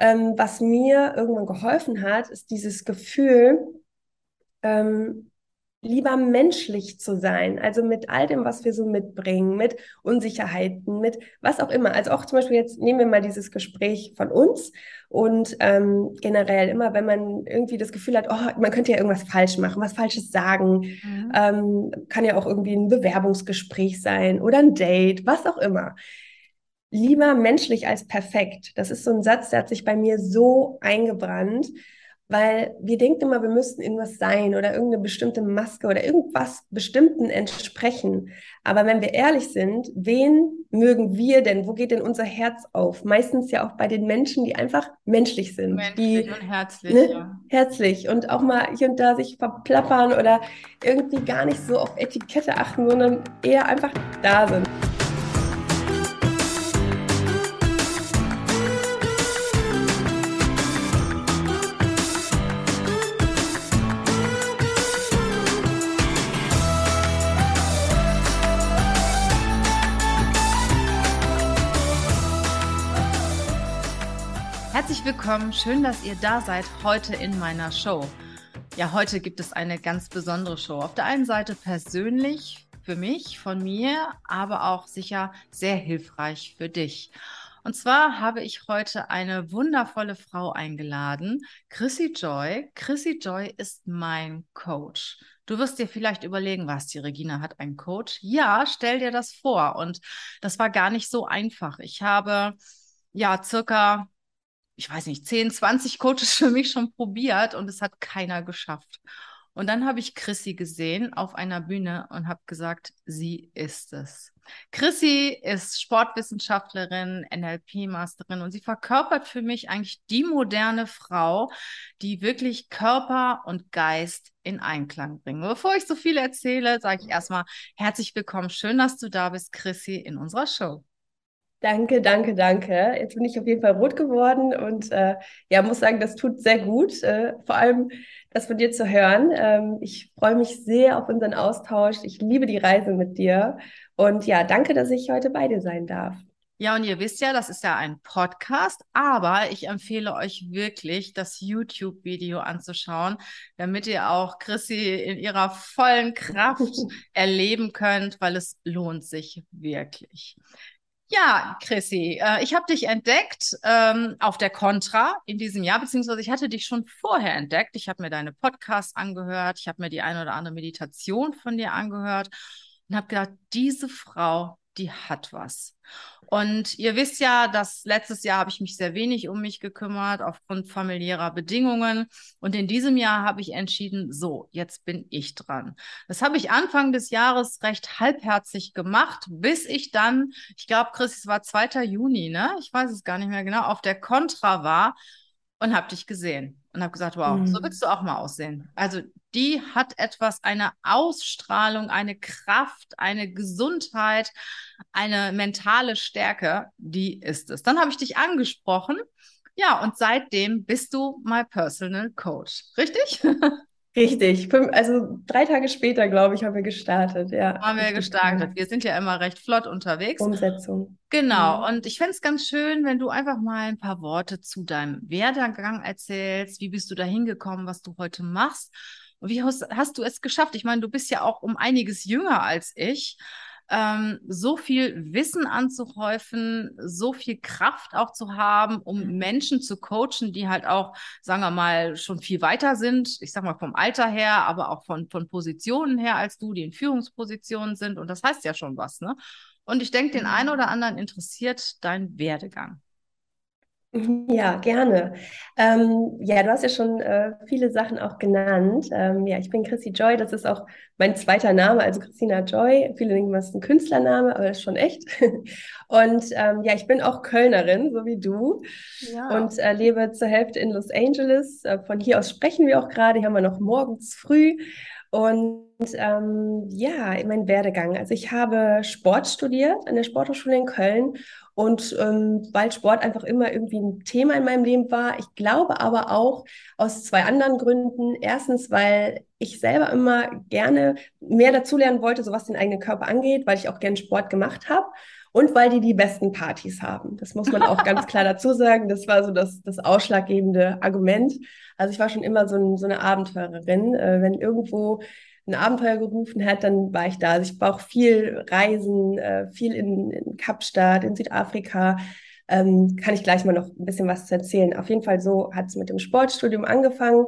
ähm, was mir irgendwann geholfen hat, ist dieses Gefühl, ähm, lieber menschlich zu sein, also mit all dem, was wir so mitbringen, mit Unsicherheiten, mit was auch immer. Also auch zum Beispiel jetzt nehmen wir mal dieses Gespräch von uns und ähm, generell immer, wenn man irgendwie das Gefühl hat, oh, man könnte ja irgendwas falsch machen, was Falsches sagen, mhm. ähm, kann ja auch irgendwie ein Bewerbungsgespräch sein oder ein Date, was auch immer. Lieber menschlich als perfekt. Das ist so ein Satz, der hat sich bei mir so eingebrannt weil wir denken immer, wir müssten irgendwas sein oder irgendeine bestimmte Maske oder irgendwas Bestimmten entsprechen. Aber wenn wir ehrlich sind, wen mögen wir denn? Wo geht denn unser Herz auf? Meistens ja auch bei den Menschen, die einfach menschlich sind. Menschlich die, und herzlich. Ne, ja. Herzlich und auch mal hier und da sich verplappern oder irgendwie gar nicht so auf Etikette achten, sondern eher einfach da sind. Willkommen, schön, dass ihr da seid heute in meiner Show. Ja, heute gibt es eine ganz besondere Show. Auf der einen Seite persönlich für mich, von mir, aber auch sicher sehr hilfreich für dich. Und zwar habe ich heute eine wundervolle Frau eingeladen, Chrissy Joy. Chrissy Joy ist mein Coach. Du wirst dir vielleicht überlegen, was die Regina hat einen Coach. Ja, stell dir das vor. Und das war gar nicht so einfach. Ich habe ja circa ich weiß nicht, 10, 20 Coaches für mich schon probiert und es hat keiner geschafft. Und dann habe ich Chrissy gesehen auf einer Bühne und habe gesagt, sie ist es. Chrissy ist Sportwissenschaftlerin, NLP-Masterin und sie verkörpert für mich eigentlich die moderne Frau, die wirklich Körper und Geist in Einklang bringen. Bevor ich so viel erzähle, sage ich erstmal herzlich willkommen. Schön, dass du da bist, Chrissy, in unserer Show. Danke, danke, danke. Jetzt bin ich auf jeden Fall rot geworden und äh, ja, muss sagen, das tut sehr gut. Äh, vor allem das von dir zu hören. Ähm, ich freue mich sehr auf unseren Austausch. Ich liebe die Reise mit dir. Und ja, danke, dass ich heute bei dir sein darf. Ja, und ihr wisst ja, das ist ja ein Podcast, aber ich empfehle euch wirklich, das YouTube-Video anzuschauen, damit ihr auch Chrissy in ihrer vollen Kraft erleben könnt, weil es lohnt sich wirklich. Ja, Chrissy, äh, ich habe dich entdeckt ähm, auf der Contra in diesem Jahr, beziehungsweise ich hatte dich schon vorher entdeckt. Ich habe mir deine Podcasts angehört, ich habe mir die eine oder andere Meditation von dir angehört und habe gedacht, diese Frau die hat was. Und ihr wisst ja, dass letztes Jahr habe ich mich sehr wenig um mich gekümmert aufgrund familiärer Bedingungen. Und in diesem Jahr habe ich entschieden, so, jetzt bin ich dran. Das habe ich Anfang des Jahres recht halbherzig gemacht, bis ich dann, ich glaube, Chris, es war 2. Juni, ne? Ich weiß es gar nicht mehr genau, auf der Contra war und habe dich gesehen und habe gesagt, wow, mhm. so willst du auch mal aussehen. Also die hat etwas, eine Ausstrahlung, eine Kraft, eine Gesundheit, eine mentale Stärke, die ist es. Dann habe ich dich angesprochen. Ja, und seitdem bist du my personal coach. Richtig? Richtig. Also drei Tage später, glaube ich, haben wir gestartet. Ja, haben wir gestartet. Wir sind ja immer recht flott unterwegs. Umsetzung. Genau. Mhm. Und ich fände es ganz schön, wenn du einfach mal ein paar Worte zu deinem Werdegang erzählst. Wie bist du da hingekommen, was du heute machst? Und wie hast, hast du es geschafft? Ich meine, du bist ja auch um einiges jünger als ich ähm, so viel Wissen anzuhäufen, so viel Kraft auch zu haben, um. Menschen zu coachen, die halt auch, sagen wir mal, schon viel weiter sind. Ich sag mal vom Alter her, aber auch von, von Positionen her als du, die in Führungspositionen sind. Und das heißt ja schon was, ne? Und ich denke, den einen oder anderen interessiert dein Werdegang. Ja, gerne. Ähm, ja, du hast ja schon äh, viele Sachen auch genannt. Ähm, ja, ich bin Chrissy Joy, das ist auch mein zweiter Name, also Christina Joy. Viele denken, das ist ein Künstlername, aber das ist schon echt. Und ähm, ja, ich bin auch Kölnerin, so wie du. Ja. Und äh, lebe zur Hälfte in Los Angeles. Äh, von hier aus sprechen wir auch gerade. Hier haben wir noch morgens früh. Und ähm, ja, mein Werdegang. Also ich habe Sport studiert an der Sporthochschule in Köln und ähm, weil Sport einfach immer irgendwie ein Thema in meinem Leben war. Ich glaube aber auch aus zwei anderen Gründen. Erstens, weil ich selber immer gerne mehr dazulernen wollte, so was den eigenen Körper angeht, weil ich auch gerne Sport gemacht habe. und weil die die besten Partys haben. Das muss man auch ganz klar dazu sagen. Das war so das, das ausschlaggebende Argument. Also ich war schon immer so, ein, so eine Abenteurerin. Äh, wenn irgendwo ein Abenteuer gerufen hat, dann war ich da. Also ich war viel Reisen, äh, viel in, in Kapstadt, in Südafrika. Ähm, kann ich gleich mal noch ein bisschen was erzählen. Auf jeden Fall so hat es mit dem Sportstudium angefangen.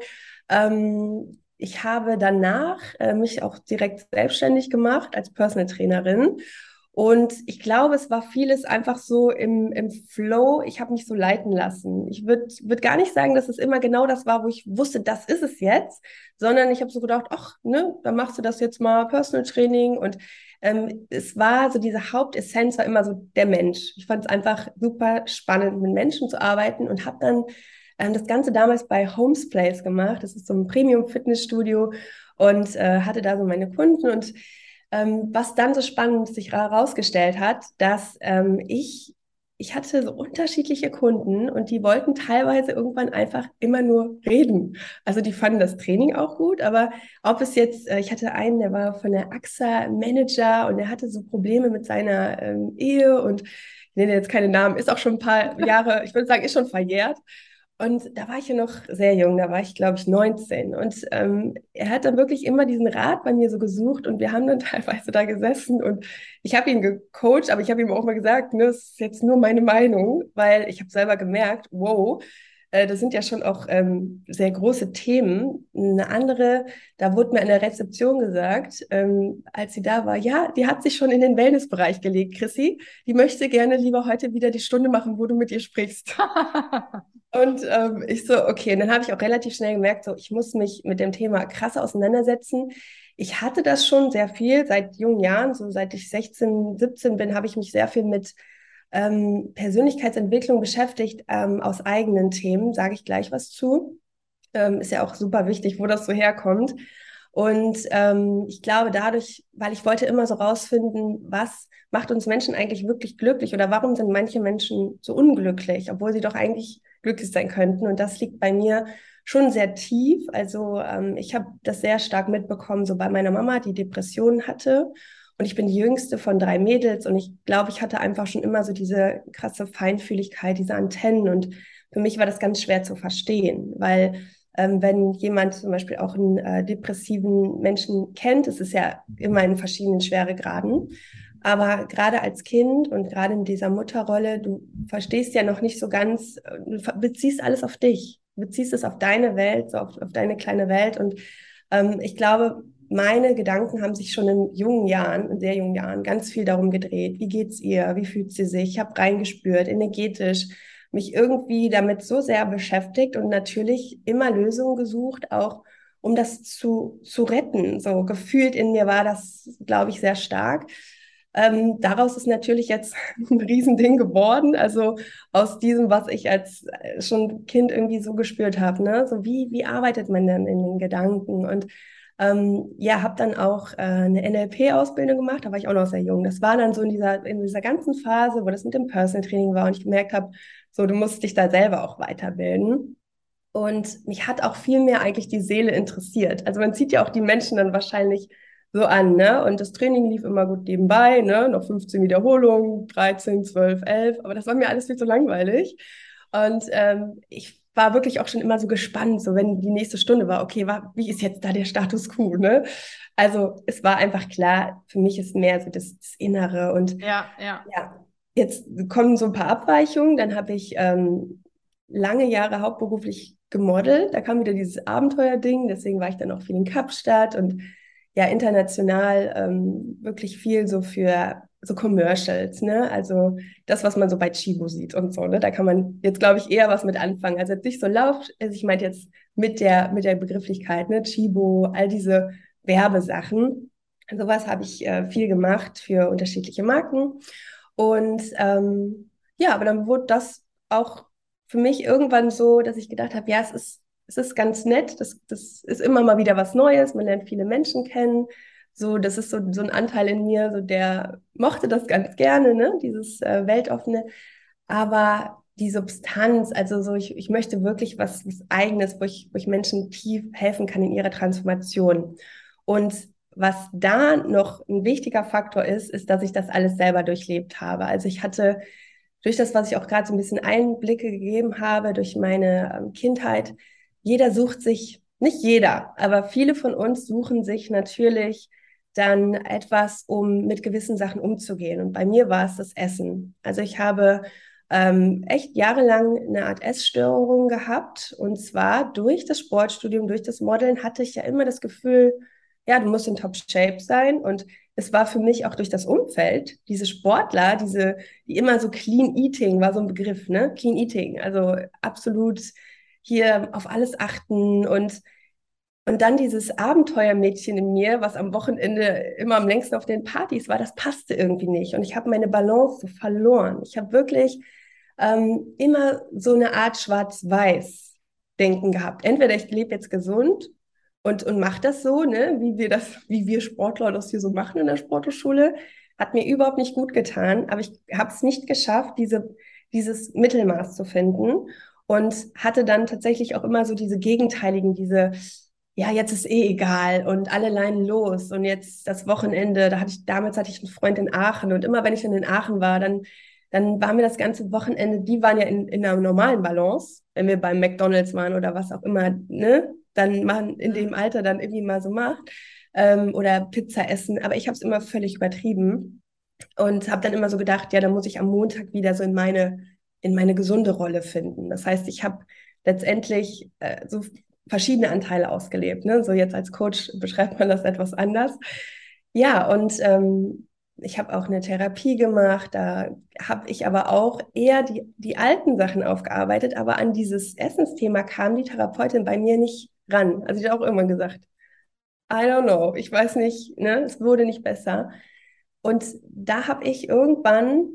Ähm, ich habe danach äh, mich auch direkt selbstständig gemacht als Personal Trainerin. Und ich glaube, es war vieles einfach so im, im Flow. Ich habe mich so leiten lassen. Ich würde würd gar nicht sagen, dass es immer genau das war, wo ich wusste, das ist es jetzt, sondern ich habe so gedacht, ach, ne, dann machst du das jetzt mal Personal Training. Und ähm, es war so diese Hauptessenz war immer so der Mensch. Ich fand es einfach super spannend, mit Menschen zu arbeiten und habe dann ähm, das Ganze damals bei Homes Place gemacht. Das ist so ein Premium-Fitnessstudio und äh, hatte da so meine Kunden und ähm, was dann so spannend sich herausgestellt hat, dass ähm, ich ich hatte so unterschiedliche Kunden und die wollten teilweise irgendwann einfach immer nur reden. Also die fanden das Training auch gut, aber ob es jetzt, äh, ich hatte einen, der war von der AXA Manager und der hatte so Probleme mit seiner ähm, Ehe und ich nenne jetzt keine Namen, ist auch schon ein paar Jahre, ich würde sagen, ist schon verjährt. Und da war ich ja noch sehr jung, da war ich, glaube ich, 19. Und ähm, er hat dann wirklich immer diesen Rat bei mir so gesucht und wir haben dann teilweise da gesessen und ich habe ihn gecoacht, aber ich habe ihm auch mal gesagt, ne, das ist jetzt nur meine Meinung, weil ich habe selber gemerkt, wow, äh, das sind ja schon auch ähm, sehr große Themen. Eine andere, da wurde mir in der Rezeption gesagt, ähm, als sie da war, ja, die hat sich schon in den Wellnessbereich gelegt, Chrissy. Die möchte gerne lieber heute wieder die Stunde machen, wo du mit ihr sprichst. Und ähm, ich so, okay, und dann habe ich auch relativ schnell gemerkt, so, ich muss mich mit dem Thema krass auseinandersetzen. Ich hatte das schon sehr viel seit jungen Jahren, so seit ich 16, 17 bin, habe ich mich sehr viel mit ähm, Persönlichkeitsentwicklung beschäftigt ähm, aus eigenen Themen, sage ich gleich was zu. Ähm, ist ja auch super wichtig, wo das so herkommt. Und ähm, ich glaube dadurch, weil ich wollte immer so rausfinden, was macht uns Menschen eigentlich wirklich glücklich oder warum sind manche Menschen so unglücklich, obwohl sie doch eigentlich glücklich sein könnten. Und das liegt bei mir schon sehr tief. Also ähm, ich habe das sehr stark mitbekommen, so bei meiner Mama, die Depressionen hatte. Und ich bin die jüngste von drei Mädels und ich glaube, ich hatte einfach schon immer so diese krasse Feinfühligkeit, diese Antennen. Und für mich war das ganz schwer zu verstehen, weil ähm, wenn jemand zum Beispiel auch einen äh, depressiven Menschen kennt, es ist ja immer in verschiedenen Schweregraden. Aber gerade als Kind und gerade in dieser Mutterrolle, du verstehst ja noch nicht so ganz, du beziehst alles auf dich, beziehst es auf deine Welt, so auf, auf deine kleine Welt. Und ähm, ich glaube, meine Gedanken haben sich schon in jungen Jahren, in sehr jungen Jahren, ganz viel darum gedreht. Wie geht's ihr? Wie fühlt sie sich? Ich habe reingespürt, energetisch, mich irgendwie damit so sehr beschäftigt und natürlich immer Lösungen gesucht, auch um das zu, zu retten. So gefühlt in mir war das, glaube ich, sehr stark. Ähm, daraus ist natürlich jetzt ein Riesending geworden. Also aus diesem, was ich als äh, schon Kind irgendwie so gespürt habe. Ne? So wie, wie arbeitet man denn in den Gedanken? Und ähm, ja, habe dann auch äh, eine NLP-Ausbildung gemacht, da war ich auch noch sehr jung. Das war dann so in dieser, in dieser ganzen Phase, wo das mit dem Personal Training war und ich gemerkt habe, so, du musst dich da selber auch weiterbilden. Und mich hat auch viel mehr eigentlich die Seele interessiert. Also man sieht ja auch die Menschen dann wahrscheinlich so an, ne? Und das Training lief immer gut nebenbei, ne? Noch 15 Wiederholungen, 13, 12, 11, aber das war mir alles viel zu langweilig. Und ähm, ich war wirklich auch schon immer so gespannt, so wenn die nächste Stunde war, okay, war, wie ist jetzt da der Status quo, ne? Also es war einfach klar, für mich ist mehr so das, das Innere und ja, ja. ja, jetzt kommen so ein paar Abweichungen, dann habe ich ähm, lange Jahre hauptberuflich gemodelt, da kam wieder dieses Abenteuerding, deswegen war ich dann auch viel in Kapstadt und ja international ähm, wirklich viel so für so Commercials, ne? Also das, was man so bei Chibo sieht und so, ne? Da kann man jetzt, glaube ich, eher was mit anfangen. Also jetzt nicht so lauf, also ich meine jetzt mit der, mit der Begrifflichkeit, ne? Chibo, all diese Werbesachen. Sowas habe ich äh, viel gemacht für unterschiedliche Marken. Und ähm, ja, aber dann wurde das auch für mich irgendwann so, dass ich gedacht habe, ja, es ist es ist ganz nett, das, das ist immer mal wieder was Neues, man lernt viele Menschen kennen. So, das ist so, so ein Anteil in mir, so der mochte das ganz gerne, ne? dieses äh, Weltoffene. Aber die Substanz, also so, ich, ich möchte wirklich was, was Eigenes, wo ich, wo ich Menschen tief helfen kann in ihrer Transformation. Und was da noch ein wichtiger Faktor ist, ist, dass ich das alles selber durchlebt habe. Also ich hatte durch das, was ich auch gerade so ein bisschen Einblicke gegeben habe, durch meine ähm, Kindheit, jeder sucht sich, nicht jeder, aber viele von uns suchen sich natürlich dann etwas, um mit gewissen Sachen umzugehen. Und bei mir war es das Essen. Also ich habe ähm, echt jahrelang eine Art Essstörung gehabt. Und zwar durch das Sportstudium, durch das Modeln hatte ich ja immer das Gefühl, ja, du musst in Top-Shape sein. Und es war für mich auch durch das Umfeld, diese Sportler, diese, die immer so Clean Eating war so ein Begriff, ne? Clean Eating, also absolut hier auf alles achten und und dann dieses Abenteuermädchen in mir, was am Wochenende immer am längsten auf den Partys war, das passte irgendwie nicht. Und ich habe meine Balance so verloren. Ich habe wirklich ähm, immer so eine Art Schwarz-Weiß-Denken gehabt. Entweder ich lebe jetzt gesund und, und mache das so, ne, wie wir das, wie wir Sportler das hier so machen in der Sporthochschule, hat mir überhaupt nicht gut getan, aber ich habe es nicht geschafft, diese, dieses Mittelmaß zu finden und hatte dann tatsächlich auch immer so diese gegenteiligen, diese, ja, jetzt ist eh egal und alle leinen los und jetzt das Wochenende, da hatte ich, damals hatte ich einen Freund in Aachen und immer wenn ich dann in Aachen war, dann, dann waren wir das ganze Wochenende, die waren ja in, in einer normalen Balance, wenn wir beim McDonalds waren oder was auch immer, ne, dann man in dem Alter dann irgendwie mal so macht ähm, oder Pizza essen. Aber ich habe es immer völlig übertrieben und habe dann immer so gedacht, ja, dann muss ich am Montag wieder so in meine in meine gesunde Rolle finden. Das heißt, ich habe letztendlich äh, so verschiedene Anteile ausgelebt. Ne? So jetzt als Coach beschreibt man das etwas anders. Ja, und ähm, ich habe auch eine Therapie gemacht. Da habe ich aber auch eher die, die alten Sachen aufgearbeitet. Aber an dieses Essensthema kam die Therapeutin bei mir nicht ran. Also sie hat auch irgendwann gesagt, I don't know, ich weiß nicht, ne, es wurde nicht besser. Und da habe ich irgendwann,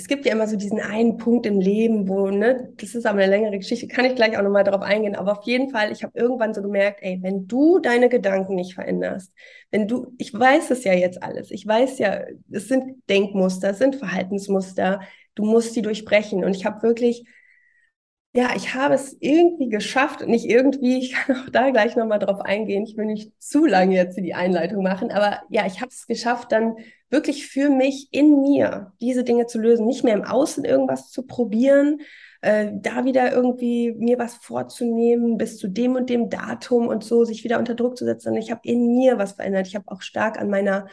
es gibt ja immer so diesen einen Punkt im Leben, wo, ne, das ist aber eine längere Geschichte, kann ich gleich auch nochmal darauf eingehen, aber auf jeden Fall, ich habe irgendwann so gemerkt, ey, wenn du deine Gedanken nicht veränderst, wenn du, ich weiß es ja jetzt alles, ich weiß ja, es sind Denkmuster, es sind Verhaltensmuster, du musst die durchbrechen. Und ich habe wirklich ja, ich habe es irgendwie geschafft, nicht irgendwie, ich kann auch da gleich nochmal drauf eingehen, ich will nicht zu lange jetzt die Einleitung machen, aber ja, ich habe es geschafft, dann wirklich für mich in mir diese Dinge zu lösen, nicht mehr im Außen irgendwas zu probieren, äh, da wieder irgendwie mir was vorzunehmen, bis zu dem und dem Datum und so, sich wieder unter Druck zu setzen. Ich habe in mir was verändert. Ich habe auch stark an meiner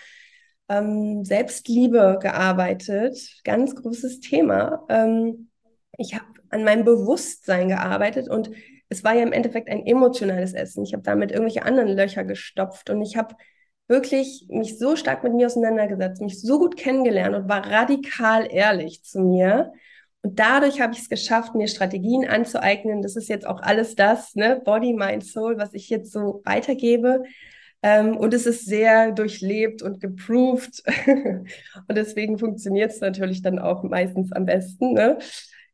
ähm, Selbstliebe gearbeitet. Ganz großes Thema. Ähm, ich habe an meinem Bewusstsein gearbeitet und es war ja im Endeffekt ein emotionales Essen. Ich habe damit irgendwelche anderen Löcher gestopft und ich habe wirklich mich so stark mit mir auseinandergesetzt, mich so gut kennengelernt und war radikal ehrlich zu mir. Und dadurch habe ich es geschafft, mir Strategien anzueignen. Das ist jetzt auch alles das, ne, Body, Mind, Soul, was ich jetzt so weitergebe. Ähm, und es ist sehr durchlebt und geproved. und deswegen funktioniert es natürlich dann auch meistens am besten. Ne?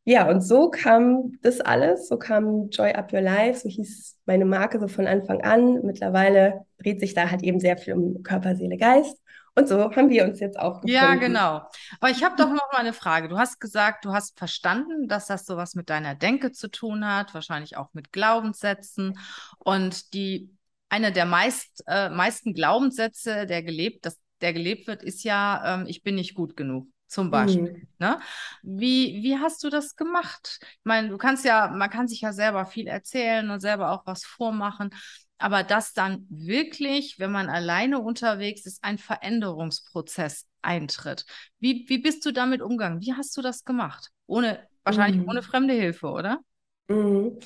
Ja, und so kam das alles, so kam Joy Up Your Life, so hieß meine Marke so von Anfang an. Mittlerweile dreht sich da halt eben sehr viel um Körper, Seele, Geist. Und so haben wir uns jetzt auch gefunden. Ja, genau. Aber ich habe doch noch mal eine Frage. Du hast gesagt, du hast verstanden, dass das sowas mit deiner Denke zu tun hat, wahrscheinlich auch mit Glaubenssätzen. Und die eine der meist, äh, meisten Glaubenssätze, der gelebt, das, der gelebt wird, ist ja, ähm, ich bin nicht gut genug zum Beispiel. Mhm. Ne? Wie, wie hast du das gemacht? Ich meine, du kannst ja, man kann sich ja selber viel erzählen und selber auch was vormachen, aber dass dann wirklich, wenn man alleine unterwegs ist, ein Veränderungsprozess eintritt. Wie, wie bist du damit umgegangen? Wie hast du das gemacht? Ohne, wahrscheinlich mhm. ohne fremde Hilfe, oder? Mhm.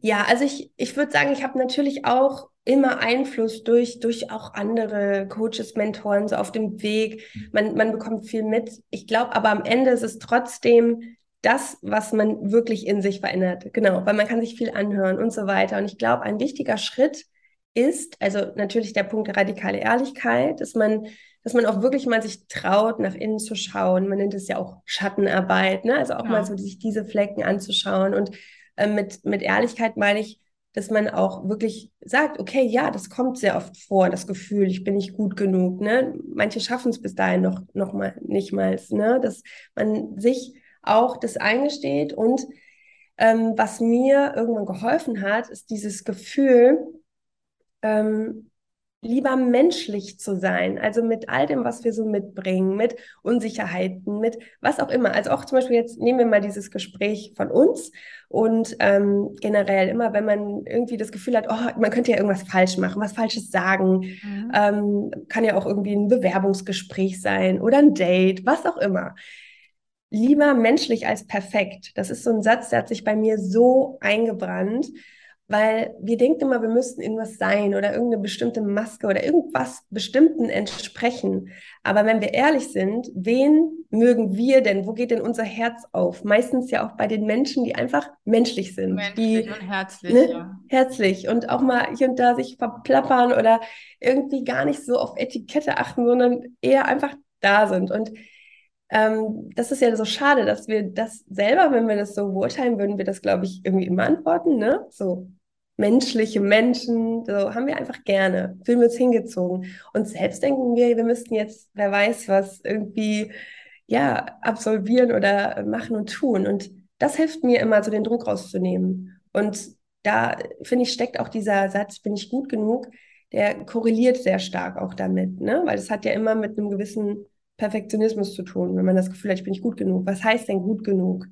Ja, also ich, ich würde sagen, ich habe natürlich auch immer Einfluss durch, durch auch andere Coaches, Mentoren so auf dem Weg. Man, man bekommt viel mit. Ich glaube aber am Ende ist es trotzdem das, was man wirklich in sich verändert. Genau, weil man kann sich viel anhören und so weiter. Und ich glaube, ein wichtiger Schritt ist, also natürlich der Punkt radikale Ehrlichkeit, dass man, dass man auch wirklich mal sich traut, nach innen zu schauen. Man nennt es ja auch Schattenarbeit, ne? Also auch ja. mal so sich diese Flecken anzuschauen. Und äh, mit, mit Ehrlichkeit meine ich, dass man auch wirklich sagt, okay, ja, das kommt sehr oft vor, das Gefühl, ich bin nicht gut genug. Ne? Manche schaffen es bis dahin noch, noch mal nicht mal, ne? dass man sich auch das eingesteht. Und ähm, was mir irgendwann geholfen hat, ist dieses Gefühl, ähm, lieber menschlich zu sein, also mit all dem, was wir so mitbringen, mit Unsicherheiten, mit was auch immer. Also auch zum Beispiel jetzt nehmen wir mal dieses Gespräch von uns und ähm, generell immer, wenn man irgendwie das Gefühl hat, oh, man könnte ja irgendwas falsch machen, was Falsches sagen, mhm. ähm, kann ja auch irgendwie ein Bewerbungsgespräch sein oder ein Date, was auch immer. Lieber menschlich als perfekt. Das ist so ein Satz, der hat sich bei mir so eingebrannt weil wir denken immer, wir müssten irgendwas sein oder irgendeine bestimmte Maske oder irgendwas Bestimmten entsprechen. Aber wenn wir ehrlich sind, wen mögen wir denn? Wo geht denn unser Herz auf? Meistens ja auch bei den Menschen, die einfach menschlich sind. Menschlich die, und herzlich. Ne, ja. Herzlich und auch mal hier und da sich verplappern oder irgendwie gar nicht so auf Etikette achten, sondern eher einfach da sind. Und ähm, das ist ja so schade, dass wir das selber, wenn wir das so beurteilen, würden wir das, glaube ich, irgendwie immer antworten, ne? So, menschliche Menschen, so haben wir einfach gerne, fühlen wir uns hingezogen. Und selbst denken wir, wir müssten jetzt, wer weiß was, irgendwie, ja, absolvieren oder machen und tun. Und das hilft mir immer, so den Druck rauszunehmen. Und da, finde ich, steckt auch dieser Satz, bin ich gut genug, der korreliert sehr stark auch damit, ne? Weil es hat ja immer mit einem gewissen Perfektionismus zu tun, wenn man das Gefühl hat, ich bin nicht gut genug. Was heißt denn gut genug?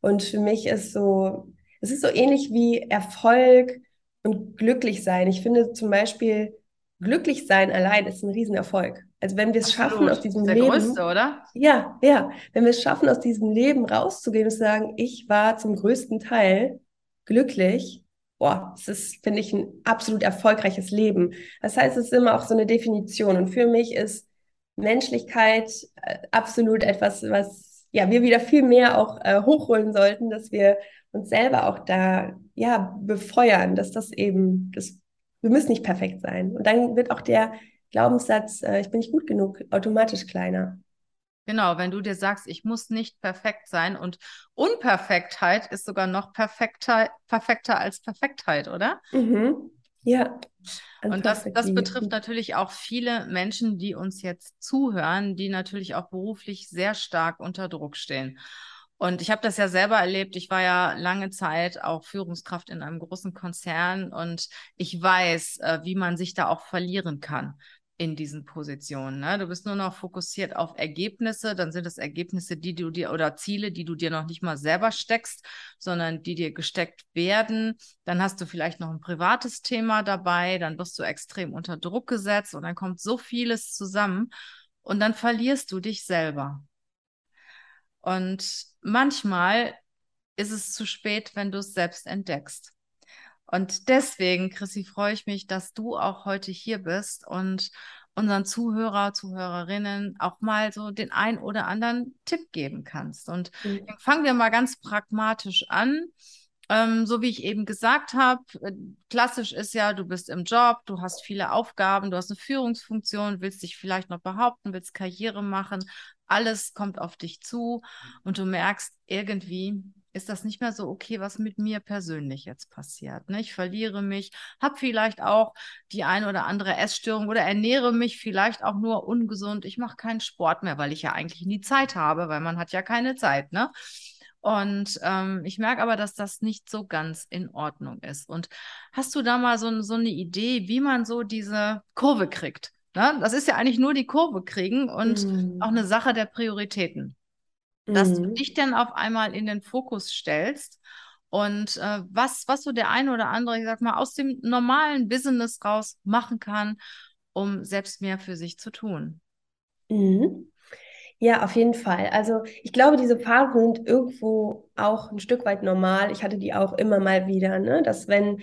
Und für mich ist so, es ist so ähnlich wie Erfolg und glücklich sein. Ich finde zum Beispiel, glücklich sein allein ist ein Riesenerfolg. Also wenn wir es schaffen, aus diesem der Leben. Größte, oder? Ja, ja. Wenn wir es schaffen, aus diesem Leben rauszugehen und zu sagen, ich war zum größten Teil glücklich, boah, das ist, finde ich, ein absolut erfolgreiches Leben. Das heißt, es ist immer auch so eine Definition. Und für mich ist Menschlichkeit äh, absolut etwas, was ja wir wieder viel mehr auch äh, hochholen sollten, dass wir uns selber auch da ja befeuern, dass das eben, das, wir müssen nicht perfekt sein. Und dann wird auch der Glaubenssatz, äh, ich bin nicht gut genug, automatisch kleiner. Genau, wenn du dir sagst, ich muss nicht perfekt sein und Unperfektheit ist sogar noch perfekter, perfekter als Perfektheit, oder? Mhm. Ja. Und das, das betrifft natürlich auch viele Menschen, die uns jetzt zuhören, die natürlich auch beruflich sehr stark unter Druck stehen. Und ich habe das ja selber erlebt. Ich war ja lange Zeit auch Führungskraft in einem großen Konzern und ich weiß, äh, wie man sich da auch verlieren kann in diesen Positionen. Ne? Du bist nur noch fokussiert auf Ergebnisse, dann sind es Ergebnisse, die du dir oder Ziele, die du dir noch nicht mal selber steckst, sondern die dir gesteckt werden. Dann hast du vielleicht noch ein privates Thema dabei, dann wirst du extrem unter Druck gesetzt und dann kommt so vieles zusammen und dann verlierst du dich selber. Und manchmal ist es zu spät, wenn du es selbst entdeckst. Und deswegen, Chrissy, freue ich mich, dass du auch heute hier bist und unseren Zuhörer, Zuhörerinnen auch mal so den ein oder anderen Tipp geben kannst. Und mhm. fangen wir mal ganz pragmatisch an. Ähm, so wie ich eben gesagt habe, äh, klassisch ist ja, du bist im Job, du hast viele Aufgaben, du hast eine Führungsfunktion, willst dich vielleicht noch behaupten, willst Karriere machen, alles kommt auf dich zu und du merkst, irgendwie ist das nicht mehr so okay, was mit mir persönlich jetzt passiert. Ne? Ich verliere mich, habe vielleicht auch die eine oder andere Essstörung oder ernähre mich vielleicht auch nur ungesund. Ich mache keinen Sport mehr, weil ich ja eigentlich nie Zeit habe, weil man hat ja keine Zeit. Ne? Und ähm, ich merke aber, dass das nicht so ganz in Ordnung ist. Und hast du da mal so, so eine Idee, wie man so diese Kurve kriegt? Ne? Das ist ja eigentlich nur die Kurve kriegen und mhm. auch eine Sache der Prioritäten. Dass du mhm. dich dann auf einmal in den Fokus stellst und äh, was, was so der eine oder andere, ich sag mal, aus dem normalen Business raus machen kann, um selbst mehr für sich zu tun. Mhm. Ja, auf jeden Fall. Also ich glaube, diese Phasen sind irgendwo auch ein Stück weit normal. Ich hatte die auch immer mal wieder, ne? dass wenn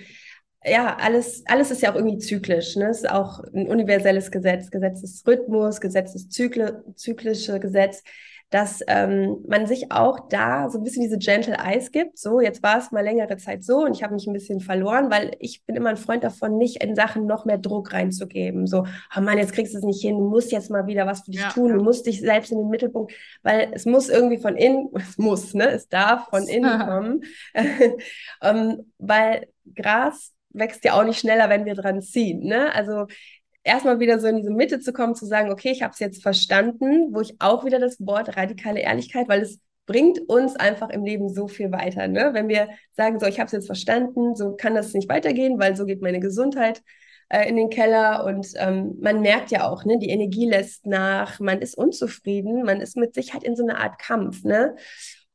ja, alles, alles ist ja auch irgendwie zyklisch. Ne? Es ist auch ein universelles Gesetz, Gesetz des Rhythmus, Gesetz des Zykl zyklische Gesetz, dass ähm, man sich auch da so ein bisschen diese Gentle Eyes gibt. So, jetzt war es mal längere Zeit so und ich habe mich ein bisschen verloren, weil ich bin immer ein Freund davon, nicht in Sachen noch mehr Druck reinzugeben. So, oh Mann, jetzt kriegst du es nicht hin, du musst jetzt mal wieder was für dich ja, tun, ja. du musst dich selbst in den Mittelpunkt, weil es muss irgendwie von innen, es muss, ne, es darf von innen kommen, ähm, weil Gras wächst ja auch nicht schneller, wenn wir dran ziehen. Ne? Also erstmal wieder so in diese Mitte zu kommen, zu sagen, okay, ich habe es jetzt verstanden, wo ich auch wieder das Wort radikale Ehrlichkeit, weil es bringt uns einfach im Leben so viel weiter. Ne? Wenn wir sagen, so, ich habe es jetzt verstanden, so kann das nicht weitergehen, weil so geht meine Gesundheit äh, in den Keller und ähm, man merkt ja auch, ne, die Energie lässt nach, man ist unzufrieden, man ist mit sich halt in so einer Art Kampf, ne?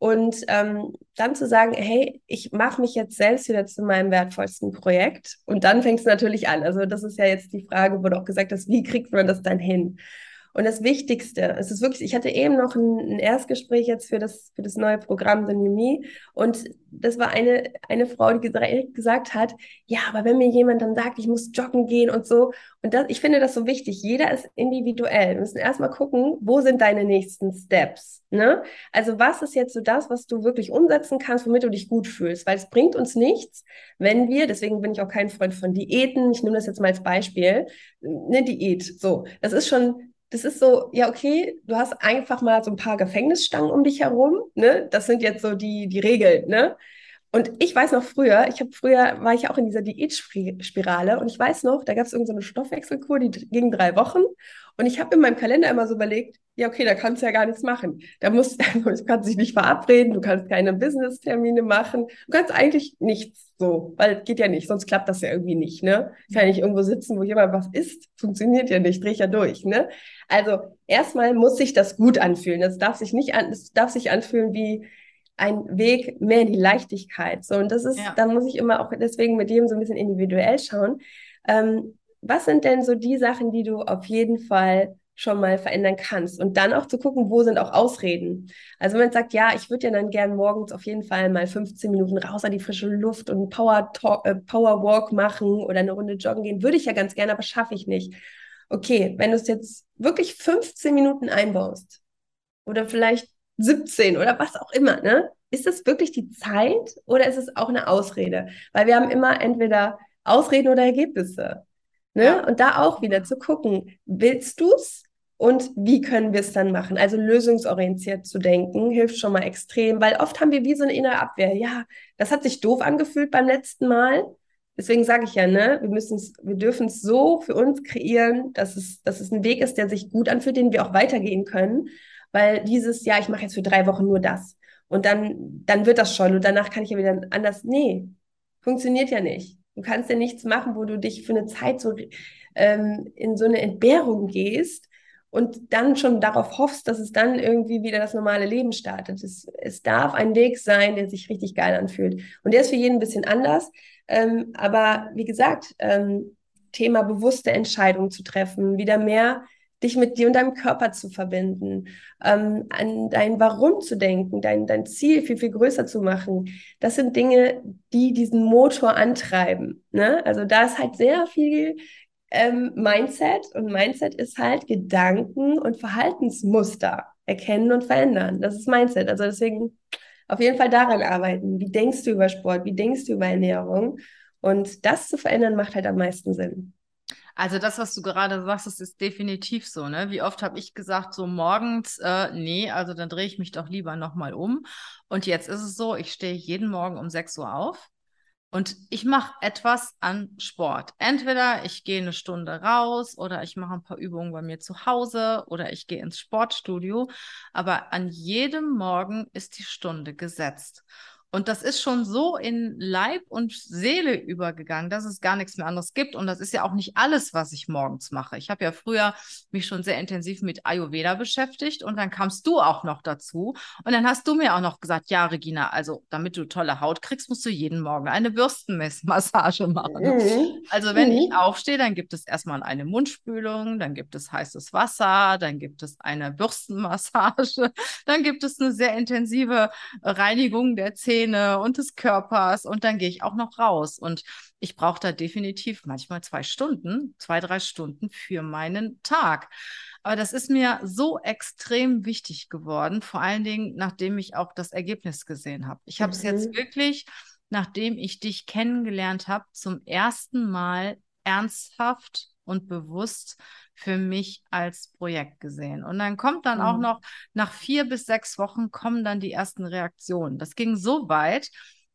Und ähm, dann zu sagen, hey, ich mache mich jetzt selbst wieder zu meinem wertvollsten Projekt. Und dann fängt es natürlich an. Also das ist ja jetzt die Frage, wo du auch gesagt hast, wie kriegt man das dann hin? Und das Wichtigste, es ist wirklich, ich hatte eben noch ein, ein Erstgespräch jetzt für das, für das neue Programm The New Me und das war eine, eine Frau, die gesagt hat, ja, aber wenn mir jemand dann sagt, ich muss joggen gehen und so, und das, ich finde das so wichtig, jeder ist individuell. Wir müssen erstmal gucken, wo sind deine nächsten Steps, ne? Also was ist jetzt so das, was du wirklich umsetzen kannst, womit du dich gut fühlst, weil es bringt uns nichts, wenn wir, deswegen bin ich auch kein Freund von Diäten, ich nehme das jetzt mal als Beispiel, eine Diät, so, das ist schon das ist so, ja, okay, du hast einfach mal so ein paar Gefängnisstangen um dich herum, ne? Das sind jetzt so die, die Regeln, ne? Und ich weiß noch früher, ich habe früher, war ich auch in dieser Diätspirale und ich weiß noch, da gab es irgendeine so Stoffwechselkur, die ging drei Wochen und ich habe in meinem Kalender immer so überlegt, ja, okay, da kannst du ja gar nichts machen. Da musst du kannst dich nicht verabreden, du kannst keine Business-Termine machen, du kannst eigentlich nichts so, weil geht ja nicht, sonst klappt das ja irgendwie nicht, ne? Ich kann ja nicht irgendwo sitzen, wo jemand was isst, funktioniert ja nicht, dreh ich ja durch, ne? Also erstmal muss sich das gut anfühlen. Das darf sich nicht an, es darf sich anfühlen wie ein Weg mehr in die Leichtigkeit. So, und das ist, ja. da muss ich immer auch deswegen mit jedem so ein bisschen individuell schauen. Ähm, was sind denn so die Sachen, die du auf jeden Fall schon mal verändern kannst und dann auch zu gucken, wo sind auch Ausreden. Also wenn man sagt, ja, ich würde ja dann gern morgens auf jeden Fall mal 15 Minuten raus an die frische Luft und Power, Talk, äh, Power Walk machen oder eine Runde joggen gehen, würde ich ja ganz gerne, aber schaffe ich nicht. Okay, wenn du es jetzt wirklich 15 Minuten einbaust oder vielleicht 17 oder was auch immer, ne? Ist das wirklich die Zeit oder ist es auch eine Ausrede? Weil wir haben immer entweder Ausreden oder Ergebnisse. Ne? Ja. Und da auch wieder zu gucken, willst du es und wie können wir es dann machen? Also lösungsorientiert zu denken, hilft schon mal extrem, weil oft haben wir wie so eine innere Abwehr. Ja, das hat sich doof angefühlt beim letzten Mal. Deswegen sage ich ja, ne, wir müssen es, wir dürfen es so für uns kreieren, dass es, dass es ein Weg ist, der sich gut anfühlt, den wir auch weitergehen können. Weil dieses, ja, ich mache jetzt für drei Wochen nur das. Und dann, dann wird das schon. Und danach kann ich ja wieder anders. Nee, funktioniert ja nicht. Du kannst ja nichts machen, wo du dich für eine Zeit so ähm, in so eine Entbehrung gehst und dann schon darauf hoffst, dass es dann irgendwie wieder das normale Leben startet. Es, es darf ein Weg sein, der sich richtig geil anfühlt. Und der ist für jeden ein bisschen anders. Ähm, aber wie gesagt, ähm, Thema bewusste Entscheidungen zu treffen, wieder mehr dich mit dir und deinem Körper zu verbinden, ähm, an dein Warum zu denken, dein, dein Ziel viel, viel größer zu machen. Das sind Dinge, die diesen Motor antreiben. Ne? Also da ist halt sehr viel ähm, Mindset und Mindset ist halt Gedanken und Verhaltensmuster erkennen und verändern. Das ist Mindset. Also deswegen auf jeden Fall daran arbeiten. Wie denkst du über Sport? Wie denkst du über Ernährung? Und das zu verändern macht halt am meisten Sinn. Also das, was du gerade sagst, das ist definitiv so. Ne? Wie oft habe ich gesagt, so morgens, äh, nee, also dann drehe ich mich doch lieber nochmal um. Und jetzt ist es so, ich stehe jeden Morgen um 6 Uhr auf und ich mache etwas an Sport. Entweder ich gehe eine Stunde raus oder ich mache ein paar Übungen bei mir zu Hause oder ich gehe ins Sportstudio. Aber an jedem Morgen ist die Stunde gesetzt. Und das ist schon so in Leib und Seele übergegangen, dass es gar nichts mehr anderes gibt. Und das ist ja auch nicht alles, was ich morgens mache. Ich habe ja früher mich schon sehr intensiv mit Ayurveda beschäftigt und dann kamst du auch noch dazu. Und dann hast du mir auch noch gesagt, ja, Regina, also damit du tolle Haut kriegst, musst du jeden Morgen eine Bürstenmassage machen. Mhm. Also wenn mhm. ich aufstehe, dann gibt es erstmal eine Mundspülung, dann gibt es heißes Wasser, dann gibt es eine Bürstenmassage, dann gibt es eine sehr intensive Reinigung der Zähne Zähne und des Körpers und dann gehe ich auch noch raus. Und ich brauche da definitiv manchmal zwei Stunden, zwei, drei Stunden für meinen Tag. Aber das ist mir so extrem wichtig geworden, vor allen Dingen, nachdem ich auch das Ergebnis gesehen habe. Ich habe es mhm. jetzt wirklich, nachdem ich dich kennengelernt habe, zum ersten Mal ernsthaft und bewusst für mich als Projekt gesehen. Und dann kommt dann mhm. auch noch, nach vier bis sechs Wochen kommen dann die ersten Reaktionen. Das ging so weit,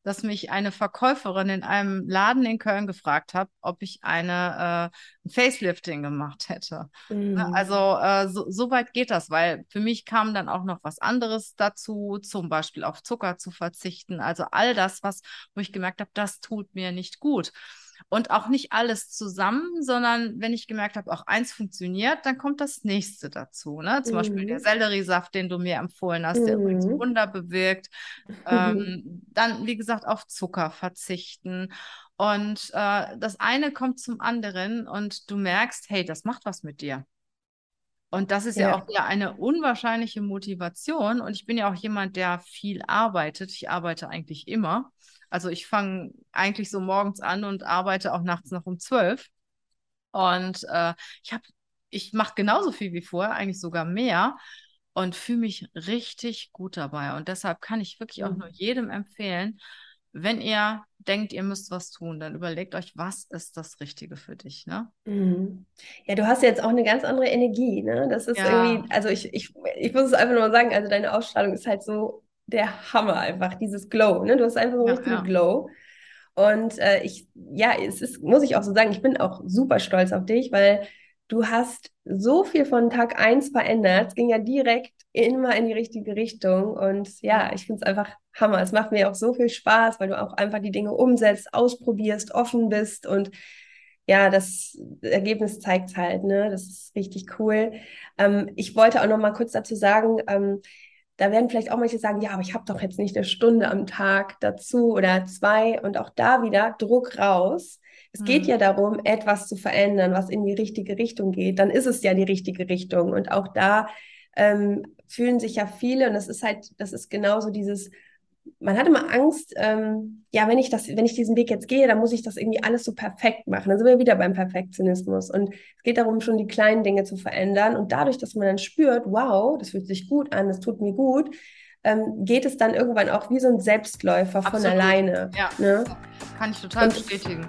dass mich eine Verkäuferin in einem Laden in Köln gefragt hat, ob ich eine äh, Facelifting gemacht hätte. Ne, mhm. Also äh, so, so, weit geht das, weil für mich kam dann auch noch was anderes dazu, zum Beispiel auf Zucker zu verzichten. Also all das, was, wo ich gemerkt habe, das tut mir nicht gut. Und auch nicht alles zusammen, sondern wenn ich gemerkt habe, auch eins funktioniert, dann kommt das nächste dazu. Ne? Zum mhm. Beispiel der Selleriesaft, den du mir empfohlen hast, der übrigens mhm. Wunder bewirkt. Ähm, dann, wie gesagt, auf Zucker verzichten. Und äh, das eine kommt zum anderen und du merkst, hey, das macht was mit dir. Und das ist ja, ja auch ja eine unwahrscheinliche Motivation. Und ich bin ja auch jemand, der viel arbeitet. Ich arbeite eigentlich immer. Also ich fange eigentlich so morgens an und arbeite auch nachts noch um zwölf. Und äh, ich habe, ich mache genauso viel wie vorher, eigentlich sogar mehr und fühle mich richtig gut dabei. Und deshalb kann ich wirklich auch mhm. nur jedem empfehlen, wenn ihr denkt, ihr müsst was tun, dann überlegt euch, was ist das Richtige für dich, ne? Mhm. Ja, du hast jetzt auch eine ganz andere Energie, ne? Das ist ja. irgendwie, also ich, ich, ich muss es einfach nur mal sagen, also deine Ausstrahlung ist halt so der Hammer einfach, dieses Glow, ne? Du hast einfach so einen ja, richtigen ja. Glow. Und äh, ich, ja, es ist, muss ich auch so sagen, ich bin auch super stolz auf dich, weil du hast so viel von Tag 1 verändert. Es ging ja direkt immer in die richtige Richtung. Und ja, ich finde es einfach Hammer. Es macht mir auch so viel Spaß, weil du auch einfach die Dinge umsetzt, ausprobierst, offen bist und ja, das Ergebnis zeigt es halt, ne? Das ist richtig cool. Ähm, ich wollte auch noch mal kurz dazu sagen, ähm, da werden vielleicht auch manche sagen, ja, aber ich habe doch jetzt nicht eine Stunde am Tag dazu oder zwei und auch da wieder Druck raus. Es mhm. geht ja darum, etwas zu verändern, was in die richtige Richtung geht. Dann ist es ja die richtige Richtung. Und auch da ähm, fühlen sich ja viele, und das ist halt, das ist genauso dieses, man hat immer Angst, ähm, ja, wenn ich das, wenn ich diesen Weg jetzt gehe, dann muss ich das irgendwie alles so perfekt machen. Dann sind wir wieder beim Perfektionismus. Und es geht darum, schon die kleinen Dinge zu verändern. Und dadurch, dass man dann spürt, wow, das fühlt sich gut an, das tut mir gut, ähm, geht es dann irgendwann auch wie so ein Selbstläufer Absolut. von alleine. Ja, ne? kann ich total und, bestätigen.